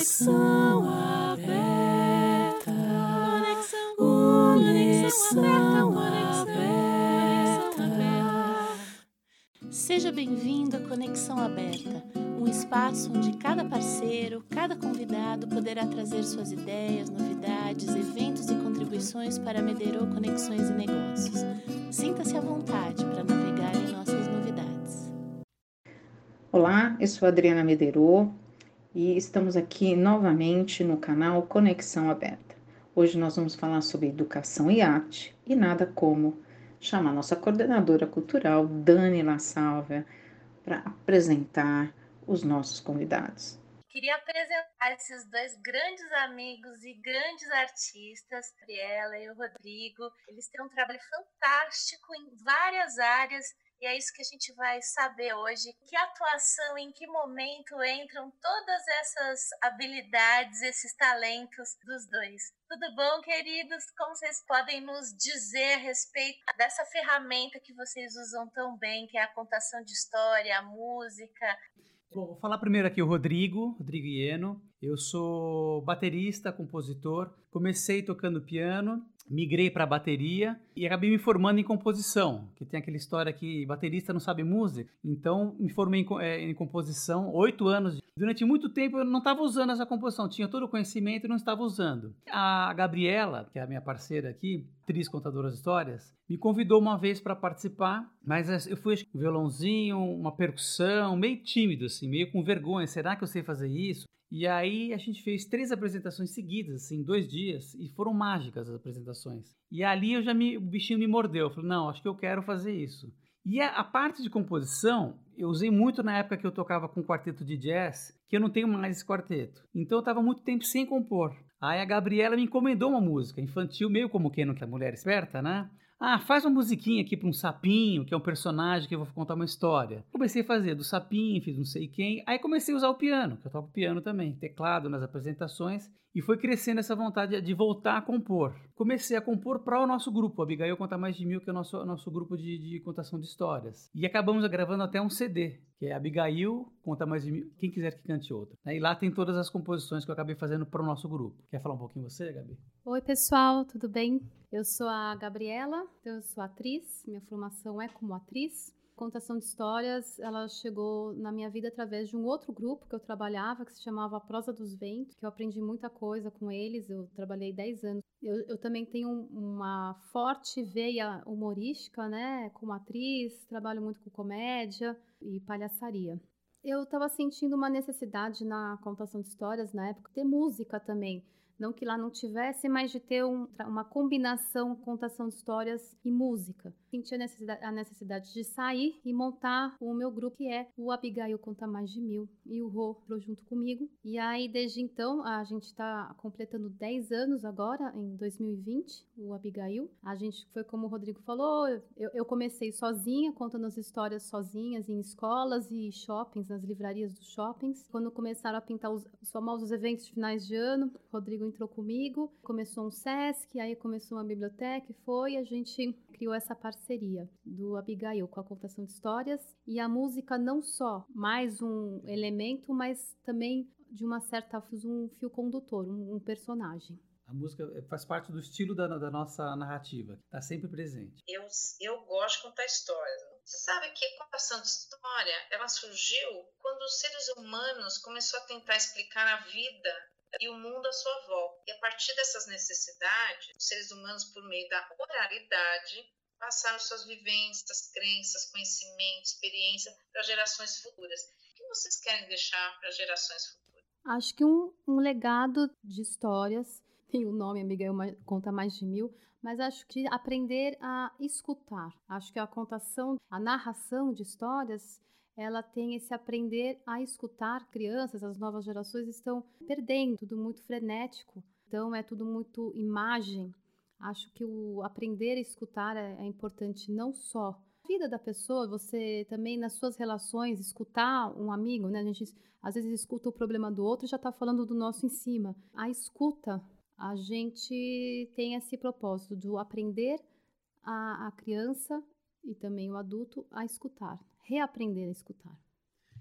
Conexão aberta. Conexão aberta. Seja bem-vindo à Conexão Aberta, um espaço onde cada parceiro, cada convidado poderá trazer suas ideias, novidades, eventos e contribuições para Mederô Conexões e Negócios. Sinta-se à vontade para navegar em nossas novidades. Olá, eu sou Adriana Mederô e estamos aqui novamente no canal Conexão Aberta. Hoje nós vamos falar sobre educação e arte e nada como chamar nossa coordenadora cultural, Dani La Salva, para apresentar os nossos convidados. Queria apresentar esses dois grandes amigos e grandes artistas, Gabriela e o Rodrigo. Eles têm um trabalho fantástico em várias áreas e é isso que a gente vai saber hoje. Que atuação, em que momento entram todas essas habilidades, esses talentos dos dois. Tudo bom, queridos? Como vocês podem nos dizer a respeito dessa ferramenta que vocês usam tão bem, que é a contação de história, a música? Bom, vou falar primeiro aqui o Rodrigo, Rodrigo Ieno. Eu sou baterista, compositor. Comecei tocando piano migrei para bateria e acabei me formando em composição, que tem aquela história que baterista não sabe música. Então, me formei em, é, em composição, oito anos. Durante muito tempo eu não estava usando essa composição, tinha todo o conhecimento e não estava usando. A Gabriela, que é a minha parceira aqui, atriz contadora de histórias, me convidou uma vez para participar, mas eu fui um violãozinho, uma percussão, meio tímido assim, meio com vergonha. Será que eu sei fazer isso? E aí a gente fez três apresentações seguidas, assim, dois dias, e foram mágicas as apresentações. E ali eu já me, o bichinho me mordeu. Eu falei, não, acho que eu quero fazer isso. E a, a, parte de composição, eu usei muito na época que eu tocava com quarteto de jazz, que eu não tenho mais esse quarteto. Então eu estava muito tempo sem compor. Aí a Gabriela me encomendou uma música infantil, meio como quem não quer mulher esperta, né? Ah, faz uma musiquinha aqui para um sapinho, que é um personagem que eu vou contar uma história. Comecei a fazer do sapinho, fiz não sei quem. Aí comecei a usar o piano, que eu toco piano também, teclado nas apresentações. E foi crescendo essa vontade de voltar a compor. Comecei a compor para o nosso grupo. Abigail Conta Mais de Mil, que é o nosso, nosso grupo de, de contação de histórias. E acabamos gravando até um CD, que é Abigail Conta Mais de Mil, quem quiser que cante outra. E lá tem todas as composições que eu acabei fazendo para o nosso grupo. Quer falar um pouquinho você, Gabi? Oi, pessoal, tudo bem? Eu sou a Gabriela, eu sou atriz, minha formação é como atriz contação de histórias, ela chegou na minha vida através de um outro grupo que eu trabalhava, que se chamava Prosa dos Ventos, que eu aprendi muita coisa com eles, eu trabalhei 10 anos. Eu, eu também tenho uma forte veia humorística, né, como atriz, trabalho muito com comédia e palhaçaria. Eu estava sentindo uma necessidade na contação de histórias na época, ter música também. Não que lá não tivesse, mas de ter um, uma combinação contação de histórias e música. Senti a necessidade, a necessidade, de sair e montar o meu grupo, que é o Abigail Conta Mais de Mil. E o Rô entrou junto comigo. E aí, desde então, a gente está completando 10 anos agora, em 2020, o Abigail. A gente foi como o Rodrigo falou, eu, eu comecei sozinha, contando as histórias sozinhas em escolas e shoppings, nas livrarias dos shoppings. Quando começaram a pintar os, os famosos eventos de finais de ano, Rodrigo entrou comigo, começou um SESC, aí começou uma biblioteca e foi, a gente criou essa parceria do Abigail com a contação de histórias e a música não só mais um elemento, mas também de uma certa um fio condutor, um, um personagem. A música faz parte do estilo da, da nossa narrativa, está sempre presente. Eu, eu gosto de contar histórias. Você sabe que a contação de história ela surgiu quando os seres humanos começaram a tentar explicar a vida e o mundo à sua volta. E a partir dessas necessidades, os seres humanos, por meio da oralidade, passaram suas vivências, crenças, conhecimentos, experiência para gerações futuras. O que vocês querem deixar para gerações futuras? Acho que um, um legado de histórias, tem o nome, amiga, eu conta mais de mil, mas acho que aprender a escutar. Acho que a contação, a narração de histórias ela tem esse aprender a escutar crianças, as novas gerações estão perdendo, tudo muito frenético, então é tudo muito imagem. Acho que o aprender a escutar é, é importante não só vida da pessoa, você também nas suas relações escutar um amigo, né? A gente às vezes escuta o problema do outro e já está falando do nosso em cima. A escuta, a gente tem esse propósito de aprender a, a criança e também o adulto a escutar reaprender a escutar.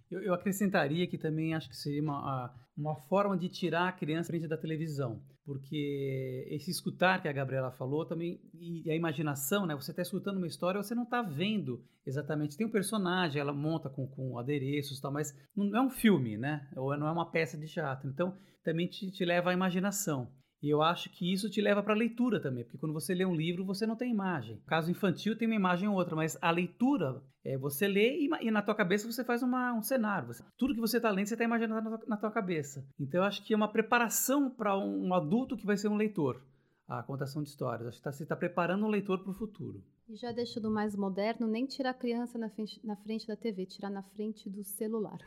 Eu, eu acrescentaria que também acho que seria uma, uma forma de tirar a criança frente da televisão, porque esse escutar que a Gabriela falou também e a imaginação, né? Você está escutando uma história, você não está vendo exatamente. Tem um personagem, ela monta com, com adereços, tal, mas não é um filme, né? Ou não é uma peça de teatro. Então também te, te leva à imaginação. E eu acho que isso te leva para a leitura também, porque quando você lê um livro, você não tem imagem. No caso infantil tem uma imagem ou outra, mas a leitura é você lê e, e na tua cabeça você faz uma, um cenário. Você, tudo que você está lendo, você está imaginando na tua, na tua, cabeça. Então eu acho que é uma preparação para um, um, adulto que vai ser um leitor. A contação de histórias. Acho que tá, você está preparando um leitor para o futuro. E já deixa do mais moderno, nem tirar a criança na frente, na frente da TV, tirar na frente do celular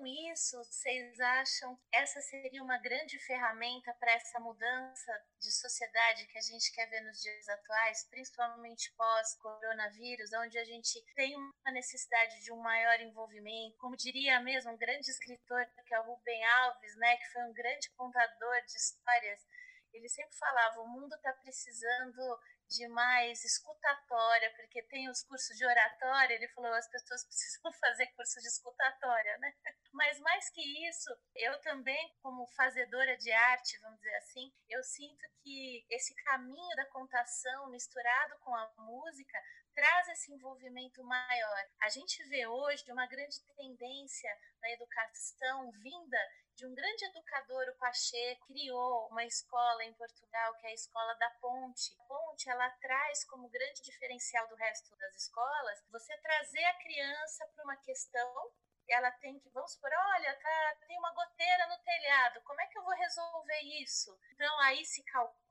com isso, vocês acham que essa seria uma grande ferramenta para essa mudança de sociedade que a gente quer ver nos dias atuais, principalmente pós-coronavírus, onde a gente tem uma necessidade de um maior envolvimento? Como diria mesmo um grande escritor, que é o Rubem Alves, né, que foi um grande contador de histórias, ele sempre falava: o mundo está precisando de mais escutatória, porque tem os cursos de oratória, ele falou, as pessoas precisam fazer curso de escutatória, né? Mas mais que isso, eu também, como fazedora de arte, vamos dizer assim, eu sinto que esse caminho da contação misturado com a música traz esse envolvimento maior. A gente vê hoje uma grande tendência na educação vinda de um grande educador, o Pacheco, criou uma escola em Portugal, que é a Escola da Ponte. A Ponte, ela traz como grande diferencial do resto das escolas, você trazer a criança para uma questão ela tem que, vamos supor, olha, tá, tem uma goteira no telhado, como é que eu vou resolver isso? Então aí se calcula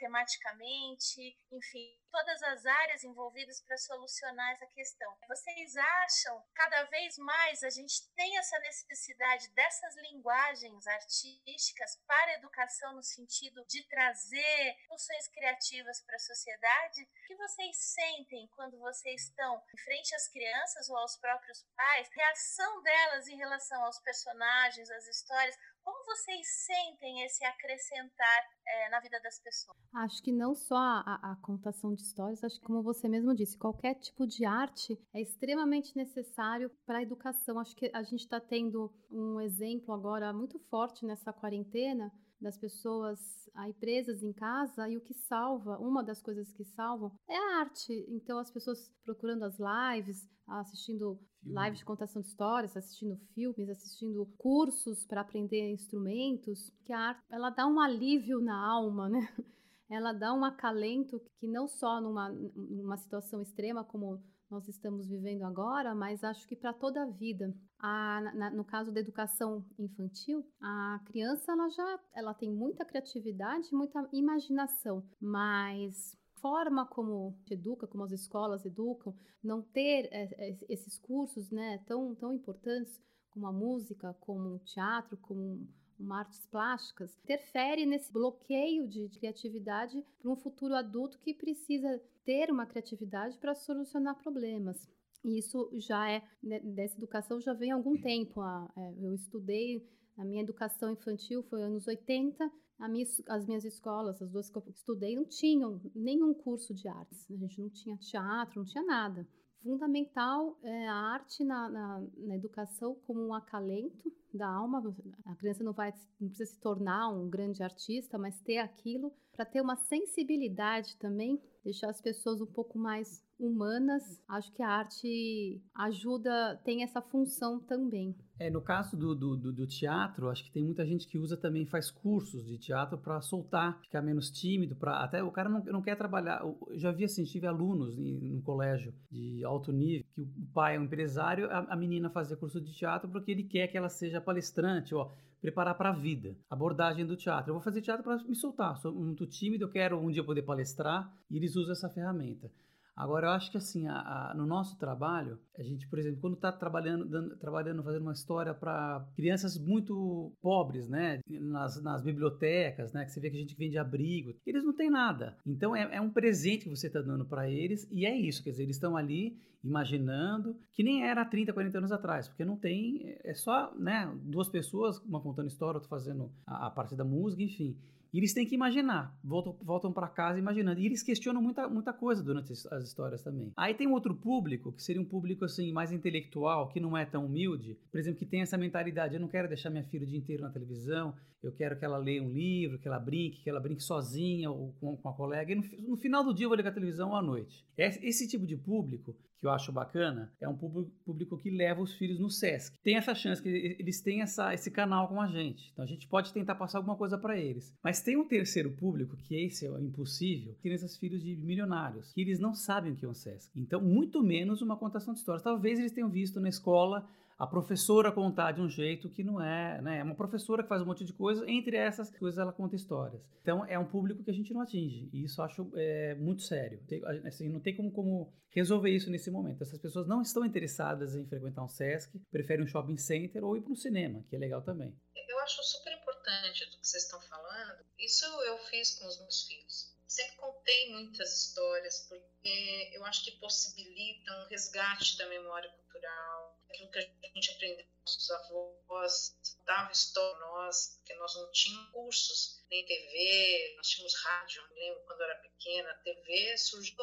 matematicamente, enfim, todas as áreas envolvidas para solucionar essa questão. Vocês acham cada vez mais a gente tem essa necessidade dessas linguagens artísticas para a educação no sentido de trazer funções criativas para a sociedade? O que vocês sentem quando vocês estão em frente às crianças ou aos próprios pais? Reação delas em relação aos personagens, às histórias? Como vocês sentem esse acrescentar é, na vida das pessoas? Acho que não só a, a, contação de histórias, acho que como você mesmo disse, qualquer tipo de arte é extremamente necessário para a educação. Acho que a gente está tendo um exemplo agora muito forte nessa quarentena das pessoas aí presas em casa e o que salva, uma das coisas que salvam é a arte. Então as pessoas procurando as lives, assistindo Filme. lives de contação de histórias, assistindo filmes, assistindo cursos para aprender instrumentos, que a arte ela dá um alívio na alma, né? Ela dá um acalento que não só numa, numa situação extrema como nós estamos vivendo agora, mas acho que para toda a vida. A, na, no caso da educação infantil, a criança ela já ela tem muita criatividade, muita imaginação, mas forma como educa, como as escolas educam, não ter é, esses cursos, né, tão tão importantes como a música, como o teatro, como uma artes plásticas, interfere nesse bloqueio de criatividade para um futuro adulto que precisa ter uma criatividade para solucionar problemas. E isso já é, né, dessa educação já vem há algum tempo. É, eu estudei, a minha educação infantil foi anos 80, minha, as minhas escolas, as duas que eu estudei, não tinham nenhum curso de artes. A gente não tinha teatro, não tinha nada. Fundamental é a arte na, na, na educação como um acalento da alma. A criança não vai não precisa se tornar um grande artista, mas ter aquilo para ter uma sensibilidade também, deixar as pessoas um pouco mais humanas. Acho que a arte ajuda, tem essa função também. É, no caso do, do, do, teatro, acho que tem muita gente que usa também, faz cursos de teatro para soltar, ficar menos tímido, para até o cara não, não quer trabalhar. Eu já vi assim, tive alunos no colégio de alto nível, que o pai é um empresário, a, a menina fazia curso de teatro porque ele quer que ela seja palestrante, ó, preparar para a vida, abordagem do teatro. Eu vou fazer teatro para me soltar, sou muito tímido, eu quero um dia poder palestrar, e eles usam essa ferramenta. Agora, eu acho que assim, a, a, no nosso trabalho, a gente, por exemplo, quando está trabalhando, dando, trabalhando, fazendo uma história para crianças muito pobres, né, nas, nas, bibliotecas, né, que você vê que a gente vende abrigo, eles não têm nada. Então, é, é um presente que você está dando para eles e é isso, quer dizer, eles estão ali imaginando, que nem era 30, 40 anos atrás, porque não tem, é só, né, duas pessoas, uma contando história, outra fazendo a, a parte da música, enfim. E eles têm que imaginar, voltam, voltam para casa imaginando. E eles questionam muita, muita coisa durante as histórias também. Aí tem outro público, que seria um público assim mais intelectual, que não é tão humilde, por exemplo, que tem essa mentalidade, eu não quero deixar minha filha o dia inteiro na televisão, eu quero que ela leia um livro, que ela brinque, que ela brinque sozinha ou com, com a colega, e no, no, final do dia eu vou ligar a televisão à noite. Esse tipo de público, que eu acho bacana, é um público, que leva os filhos no SESC. Tem essa chance que eles têm essa, esse canal com a gente, então a gente pode tentar passar alguma coisa para eles. Mas tem um terceiro público, que esse é impossível, que esses filhos de milionários, que eles não sabem o que é um SESC. Então, muito menos uma contação de histórias. Talvez eles tenham visto na escola a professora contar de um jeito que não é, né? É uma professora que faz um monte de coisas, entre essas coisas ela conta histórias. Então é um público que a gente não atinge, e isso eu acho é, muito sério. Assim, não tem como, como resolver isso nesse momento. Essas pessoas não estão interessadas em frequentar um SESC, preferem um shopping center ou ir para um cinema, que é legal também. Eu acho super importante do que vocês estão falando. Isso eu fiz com os meus filhos. Sempre contei muitas histórias, porque eu acho que possibilitam um resgate da memória cultural, aquilo que a gente aprendeu nossos avós, davam história nós, porque nós não tínhamos cursos, nem TV, nós tínhamos rádio, me lembro quando eu era pequena, TV surgiu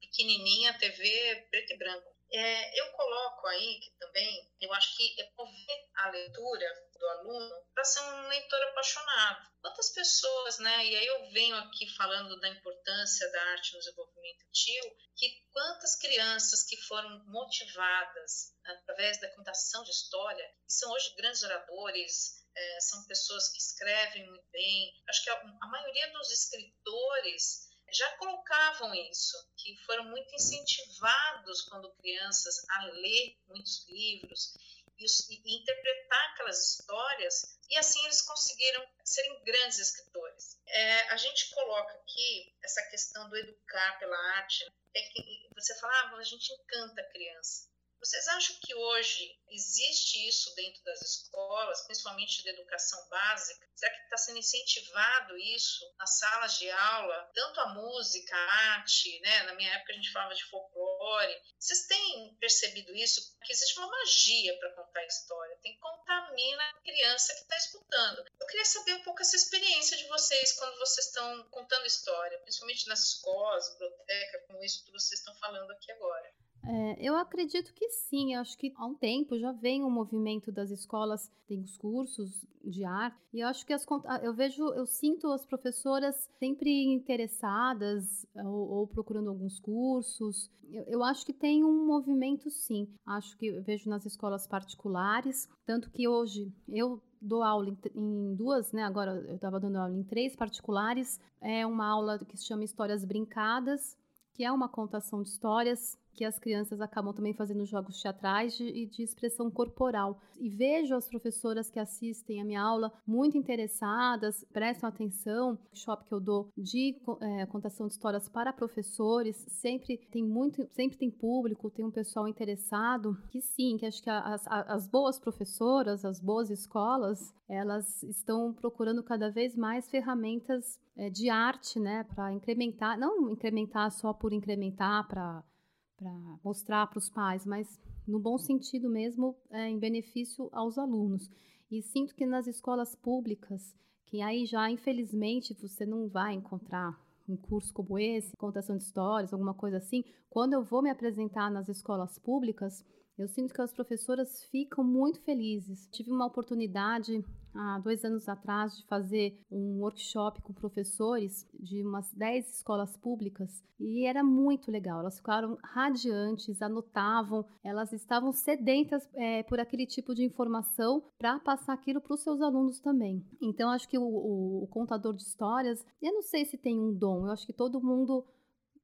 pequenininha, TV preto e branco. É, eu coloco aí que também, eu acho que é mover a leitura do aluno para ser um leitor apaixonado. Quantas pessoas, né? E aí eu venho aqui falando da importância da arte no desenvolvimento infantil, que quantas crianças que foram motivadas através da contação de história, que são hoje grandes oradores, é, são pessoas que escrevem muito bem. Acho que a, a maioria dos escritores já colocavam isso, que foram muito incentivados quando crianças a ler muitos livros e, e, interpretar aquelas histórias, e assim eles conseguiram serem grandes escritores. É, a gente coloca aqui essa questão do educar pela arte, é que você fala, ah, a gente encanta a criança. Vocês acham que hoje existe isso dentro das escolas, principalmente da educação básica? Será que está sendo incentivado isso nas salas de aula? Tanto a música, a arte, né? Na minha época a gente falava de folclore. Vocês têm percebido isso? Que existe uma magia para contar a história. Tem que contamina a criança que está escutando. Eu queria saber um pouco essa experiência de vocês quando vocês estão contando história, principalmente nas escolas, biblioteca, com isso que vocês estão falando aqui agora. É, eu acredito que sim, acho que há um tempo já vem o um movimento das escolas, tem os cursos de arte, e eu acho que as, eu vejo, eu sinto as professoras sempre interessadas ou, ou procurando alguns cursos. Eu, eu, acho que tem um movimento sim, acho que eu vejo nas escolas particulares, tanto que hoje eu dou aula em, em duas, né? Agora eu estava dando aula em três particulares. É uma aula que se chama Histórias Brincadas, que é uma contação de histórias que as crianças acabam também fazendo jogos teatrais e de, de, expressão corporal. E vejo as professoras que assistem a minha aula muito interessadas, prestam atenção. O workshop que eu dou de é, contação de histórias para professores sempre tem muito, sempre tem público, tem um pessoal interessado. Que sim, que acho que as, as boas professoras, as boas escolas, elas estão procurando cada vez mais ferramentas é, de arte, né, para incrementar, não incrementar só por incrementar para para mostrar para os pais, mas no bom sentido mesmo, é, em benefício aos alunos. E sinto que nas escolas públicas, que aí já infelizmente você não vai encontrar um curso como esse, contação de histórias, alguma coisa assim, quando eu vou me apresentar nas escolas públicas, eu sinto que as professoras ficam muito felizes. Tive uma oportunidade há dois anos atrás de fazer um workshop com professores de umas 10 escolas públicas e era muito legal. Elas ficaram radiantes, anotavam, elas estavam sedentas é, por aquele tipo de informação para passar aquilo para os seus alunos também. Então, acho que o, o, o contador de histórias, eu não sei se tem um dom, eu acho que todo mundo.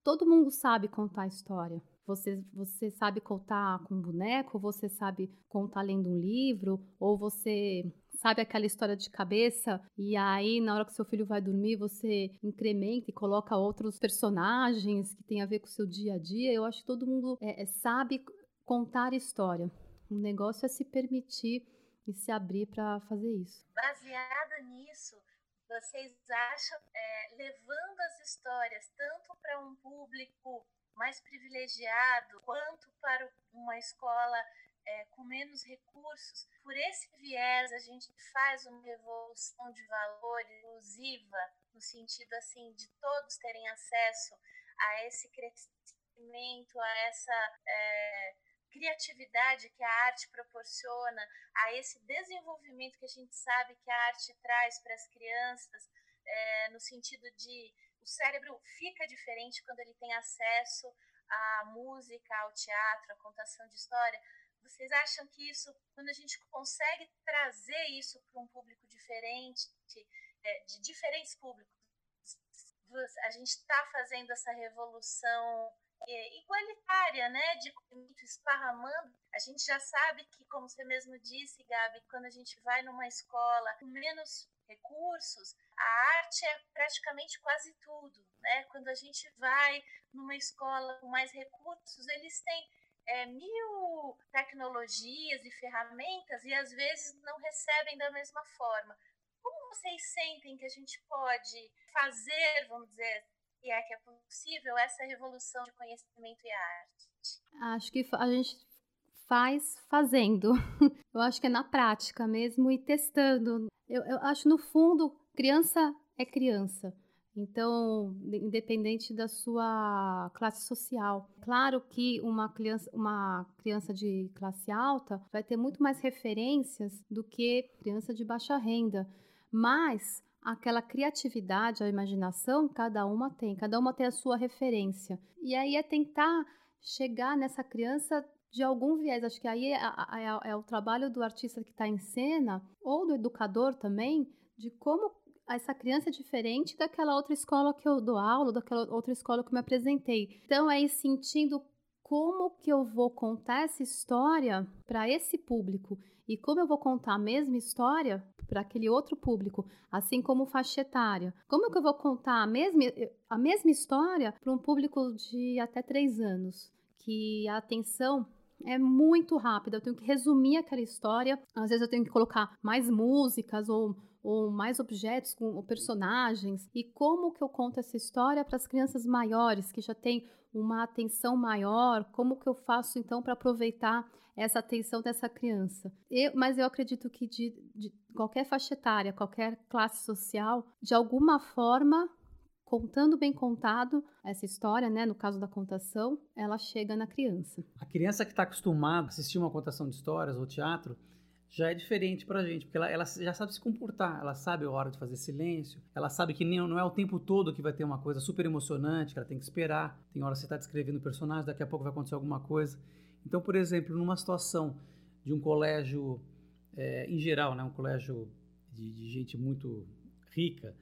Todo mundo sabe contar história. Você, você sabe contar com um boneco, você sabe contar lendo um livro, ou você sabe aquela história de cabeça e aí na hora que seu filho vai dormir você incrementa e coloca outros personagens que tem a ver com o seu dia a dia. Eu acho que todo mundo é, é, sabe contar história. O negócio é se permitir e se abrir para fazer isso. Baseada nisso, vocês acham, é, levando as histórias tanto para um público mais privilegiado, quanto para uma escola é, com menos recursos. Por esse viés, a gente faz uma revolução de valor inclusiva, no sentido assim de todos terem acesso a esse crescimento a essa é, criatividade que a arte proporciona, a esse desenvolvimento que a gente sabe que a arte traz para as crianças, é, no sentido de cérebro fica diferente quando ele tem acesso à música, ao teatro, à contação de história. Vocês acham que isso, quando a gente consegue trazer isso para um público diferente, é, de diferentes públicos, a gente está fazendo essa revolução é, igualitária, né, de esparramando, a gente já sabe que, como você mesmo disse, Gabi, quando a gente vai numa escola com menos recursos, a arte é praticamente quase tudo, né? Quando a gente vai numa escola com mais recursos, eles têm é, mil tecnologias e ferramentas e às vezes não recebem da mesma forma. Como vocês sentem que a gente pode fazer, vamos dizer, e é que é possível essa revolução de conhecimento e arte? Acho que a gente faz fazendo. Eu acho que é na prática mesmo e testando. Eu, eu acho, no fundo, criança é criança. Então, independente da sua classe social. Claro que uma criança, uma criança de classe alta vai ter muito mais referências do que criança de baixa renda. Mas aquela criatividade, a imaginação, cada uma tem, cada uma tem a sua referência. E aí é tentar chegar nessa criança de algum viés. Acho que aí é, é, é o trabalho do artista que está em cena, ou do educador também, de como essa criança é diferente daquela outra escola que eu dou aula, daquela outra escola que eu me apresentei. Então, é ir sentindo como que eu vou contar essa história para esse público e como eu vou contar a mesma história para aquele outro público, assim como faixa etária. Como que eu vou contar a mesma, a mesma história para um público de até três anos? Que a atenção é muito rápida, eu tenho que resumir aquela história, às vezes eu tenho que colocar mais músicas ou, ou mais objetos com ou personagens. E como que eu conto essa história para as crianças maiores que já têm uma atenção maior? Como que eu faço então para aproveitar essa atenção dessa criança? Eu, mas eu acredito que de, de qualquer faixa etária, qualquer classe social, de alguma forma contando bem contado essa história, né, no caso da contação, ela chega na criança. A criança que está acostumada a assistir uma contação de histórias ou teatro já é diferente para a gente, porque ela, ela, já sabe se comportar, ela sabe a hora de fazer silêncio, ela sabe que nem, não é o tempo todo que vai ter uma coisa super emocionante, que ela tem que esperar, tem hora que você está descrevendo o personagem, daqui a pouco vai acontecer alguma coisa. Então, por exemplo, numa situação de um colégio, é, em geral, né, um colégio de, de gente muito rica,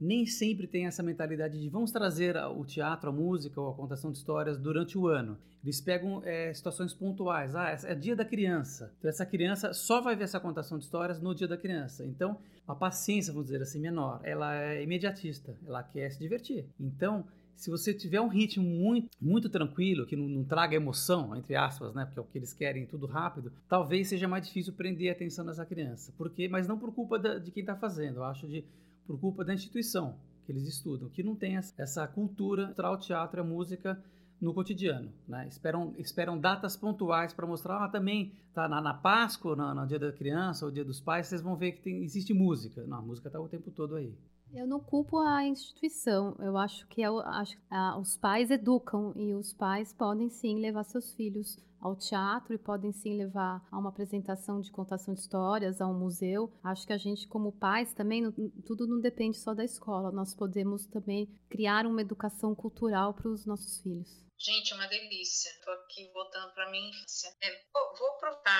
nem sempre tem essa mentalidade de vamos trazer o teatro, a música ou a contação de histórias durante o ano. Eles pegam é, situações pontuais. Ah, é dia da criança. Então, essa criança só vai ver essa contação de histórias no dia da criança. Então, a paciência, vamos dizer assim, menor. Ela é imediatista. Ela quer se divertir. Então, se você tiver um ritmo muito, muito tranquilo, que não, não, traga emoção, entre aspas, né? Porque é o que eles querem, tudo rápido, talvez seja mais difícil prender a atenção dessa criança. Por quê? Mas não por culpa da, de quem está fazendo. Eu acho de por culpa da instituição que eles estudam, que não tem essa cultura o teatro e a música no cotidiano, né? Esperam, esperam datas pontuais para mostrar, ah, também tá na, na Páscoa, no, no, Dia da Criança ou Dia dos Pais, vocês vão ver que tem, existe música. Não, a música está o tempo todo aí. Eu não culpo a instituição. Eu acho que é, acho, a, os pais educam e os pais podem sim levar seus filhos ao teatro e podem sim levar a uma apresentação de contação de histórias, a um museu. Acho que a gente, como pais, também, não, tudo não depende só da escola. Nós podemos também criar uma educação cultural para os nossos filhos. Gente, é uma delícia. Estou aqui voltando para minha infância. É, vou, vou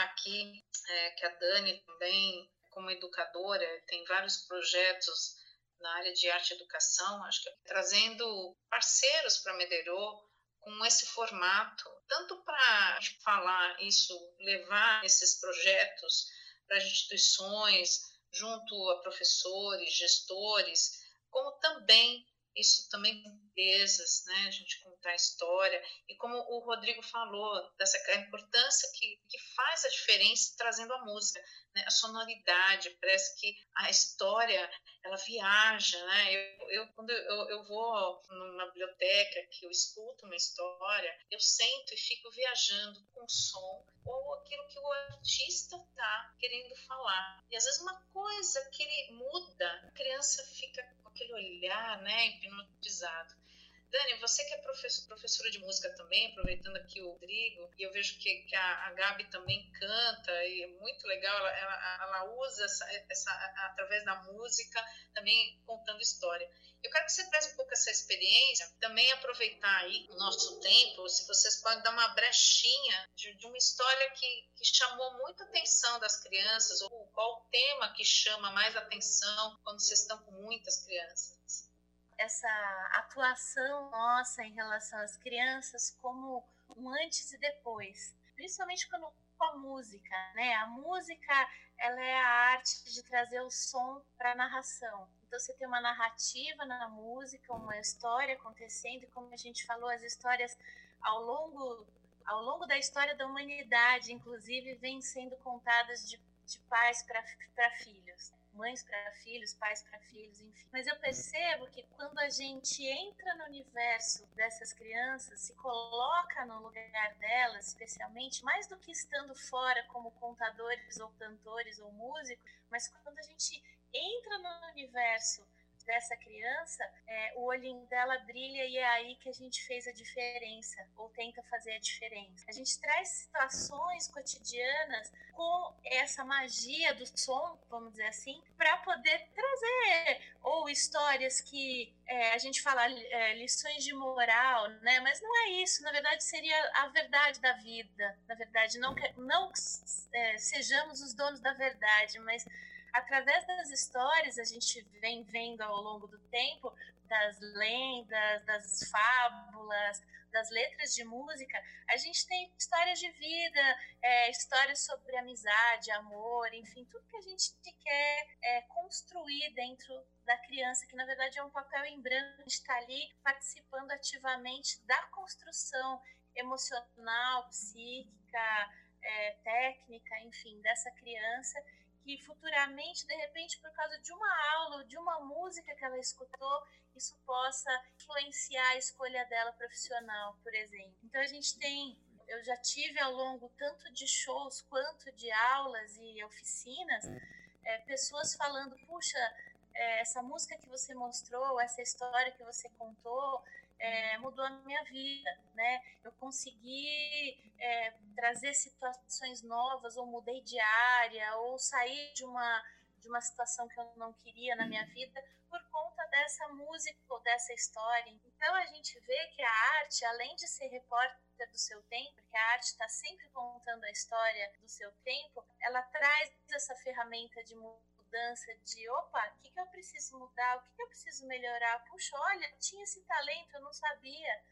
aqui é, que a Dani também, como educadora, tem vários projetos na área de arte e educação, acho que é trazendo parceiros para Medeirô com esse formato, tanto para falar isso, levar esses projetos para instituições, junto a professores, gestores, como também isso também com empresas, né? A gente contar a história e como o Rodrigo falou dessa importância que, que faz a diferença trazendo a música, né? A sonoridade, parece que a história ela viaja, né? Eu, eu quando eu, eu vou numa biblioteca que eu escuto uma história, eu sento e fico viajando com o som ou aquilo que o artista tá querendo falar. E às vezes uma coisa que ele muda, a criança fica aquele olhar, né, hipnotizado. Dani, você que é professor, professora de música também, aproveitando aqui o Rodrigo, e eu vejo que, que a, a, Gabi também canta, e é muito legal, ela, ela, ela usa essa, essa, através da música, também contando história. Eu quero que você traz um pouco essa experiência, também aproveitar aí o nosso tempo, se vocês podem dar uma brechinha de, de uma história que, que chamou muita atenção das crianças, ou qual o tema que chama mais atenção quando vocês estão com muitas crianças essa atuação nossa em relação às crianças como um antes e depois, principalmente quando com a música, né? A música ela é a arte de trazer o som para a narração. Então você tem uma narrativa na música, uma história acontecendo, e como a gente falou, as histórias ao longo ao longo da história da humanidade, inclusive, vêm sendo contadas de, de pais para filhos mães para filhos, pais para filhos, enfim. Mas eu percebo que quando a gente entra no universo dessas crianças, se coloca no lugar delas, especialmente, mais do que estando fora como contadores ou cantores ou músicos, mas quando a gente entra no universo dessa criança, é, o olhinho dela brilha e é aí que a gente fez a diferença, ou tenta fazer a diferença. A gente traz situações cotidianas com essa magia do som, vamos dizer assim, para poder trazer ou histórias que é, a gente fala é, lições de moral, né? Mas não é isso. Na verdade, seria a verdade da vida. Na verdade, não que não é, sejamos os donos da verdade, mas através das histórias a gente vem vendo ao longo do tempo das lendas, das fábulas, das letras de música, a gente tem histórias de vida, é, histórias sobre amizade, amor, enfim, tudo que a gente quer é, construir dentro da criança, que na verdade é um papel em branco, está ali participando ativamente da construção emocional, psíquica, é, técnica, enfim, dessa criança que futuramente, de repente, por causa de uma aula, de uma música que ela escutou, isso possa influenciar a escolha dela profissional, por exemplo. Então a gente tem, eu já tive ao longo tanto de shows quanto de aulas e oficinas, é, pessoas falando, puxa, é, essa música que você mostrou, essa história que você contou, é, mudou a minha vida, né? Eu consegui é, trazer situações novas, ou mudei de área, ou sair de uma de uma situação que eu não queria na minha vida por conta dessa música ou dessa história. Então a gente vê que a arte, além de ser repórter do seu tempo, que a arte está sempre contando a história do seu tempo, ela traz essa ferramenta de mudança de opa, o que, que eu preciso mudar, o que, que eu preciso melhorar. Puxa, olha, tinha esse talento, eu não sabia.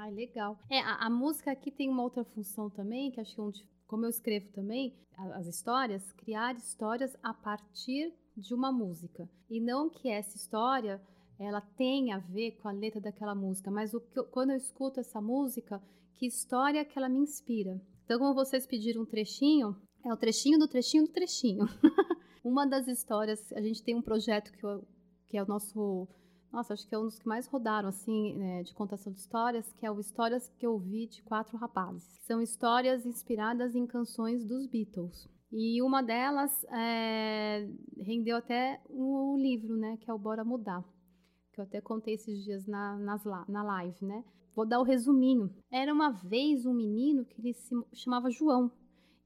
Ah, legal. É, a, a, música aqui tem uma outra função também, que acho que é onde, como eu escrevo também, as histórias, criar histórias a partir de uma música. E não que essa história ela tenha a ver com a letra daquela música, mas o que eu, quando eu escuto essa música, que história que ela me inspira. Então, como vocês pediram um trechinho, é o trechinho do trechinho do trechinho. Uma das histórias, a gente tem um projeto que, eu, que é o nosso. Nossa, acho que é um dos que mais rodaram, assim, né, de contação de histórias, que é o Histórias que eu vi de Quatro Rapazes. São histórias inspiradas em canções dos Beatles. E uma delas é, rendeu até um livro, né, que é o Bora Mudar, que eu até contei esses dias na, nas, na live, né? Vou dar o resuminho. Era uma vez um menino que ele se chamava João.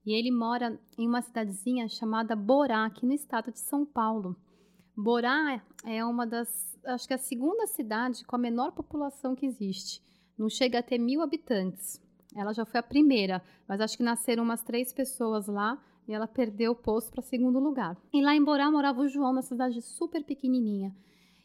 E ele mora em uma cidadezinha chamada Borá, aqui no estado de São Paulo. Borá é uma das, acho que é a segunda cidade com a menor população que existe. Não chega a ter mil habitantes. Ela já foi a primeira, mas acho que nasceram umas três pessoas lá e ela perdeu o posto para segundo lugar. E lá em Borá morava o João, uma cidade super pequenininha.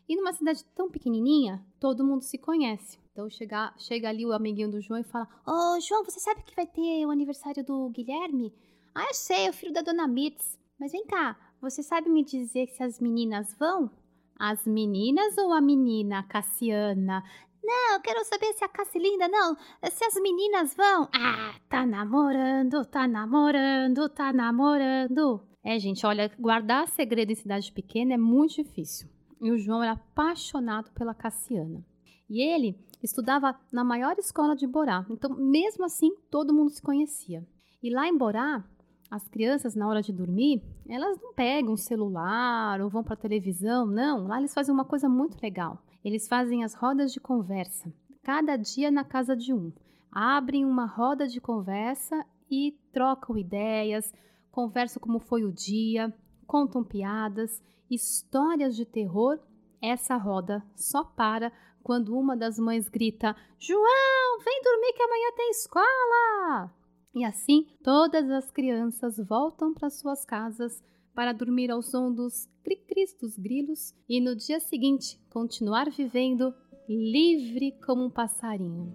E numa cidade tão pequenininha, todo mundo se conhece. Então chega, chega ali o amiguinho do João e fala: Ô oh, João, você sabe que vai ter o aniversário do Guilherme? Ah, eu sei, é o filho da dona Mirtz. Mas vem cá, você sabe me dizer se as meninas vão? As meninas ou a menina, Cassiana? Não, quero saber se a Cassilinda não, se as meninas vão. Ah, tá namorando, tá namorando, tá namorando. É, gente, olha, guardar segredo em cidade pequena é muito difícil. E o João era apaixonado pela Cassiana. E ele estudava na maior escola de Borá. Então, mesmo assim, todo mundo se conhecia. E lá em Borá, as crianças, na hora de dormir, elas não pegam o celular ou vão para a televisão, não. Lá eles fazem uma coisa muito legal. Eles fazem as rodas de conversa. cada dia na casa de um. Abrem uma roda de conversa e trocam ideias, conversam como foi o dia, contam piadas, histórias de terror. Essa roda só para quando uma das mães grita: João, vem dormir que amanhã tem escola! E assim todas as crianças voltam para suas casas para dormir ao som dos cri-cris dos grilos e no dia seguinte continuar vivendo livre como um passarinho.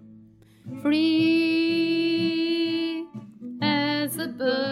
Free as a bird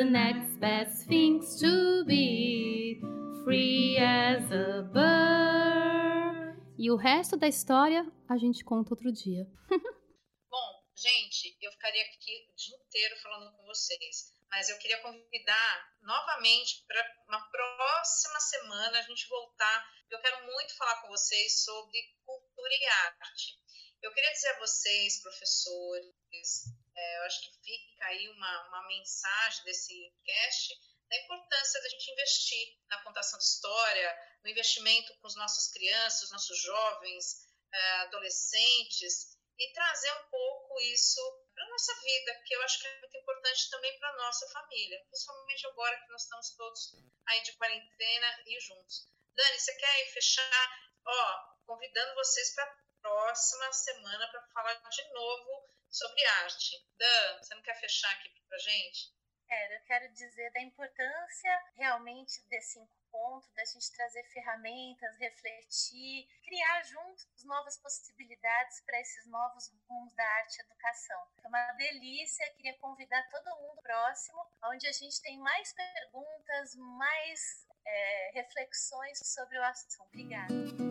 the next best thing to be. Free as a bird. E o resto da história a gente conta outro dia. Bom, gente, eu ficaria aqui o dia inteiro falando com vocês mas eu queria convidar novamente para uma próxima semana a gente voltar. Eu quero muito falar com vocês sobre cultura e arte. Eu queria dizer a vocês, professores, é, eu acho que fica aí uma, uma mensagem desse cast da importância da gente investir na contação de história, no investimento com os nossos crianças, os nossos jovens, é, adolescentes, e trazer um pouco isso para nossa vida, que eu acho que é muito importante também para nossa família, principalmente agora que nós estamos todos aí de quarentena e juntos. Dani, você quer fechar? Ó, convidando vocês para a próxima semana para falar de novo sobre arte. Dan, você não quer fechar aqui para gente? Quero, eu quero dizer da importância realmente desse ponto da gente trazer ferramentas, refletir, criar juntos novas possibilidades para esses novos rumos da arte e educação. É uma delícia, queria convidar todo mundo próximo, onde a gente tem mais perguntas, mais é, reflexões sobre o assunto. Obrigada.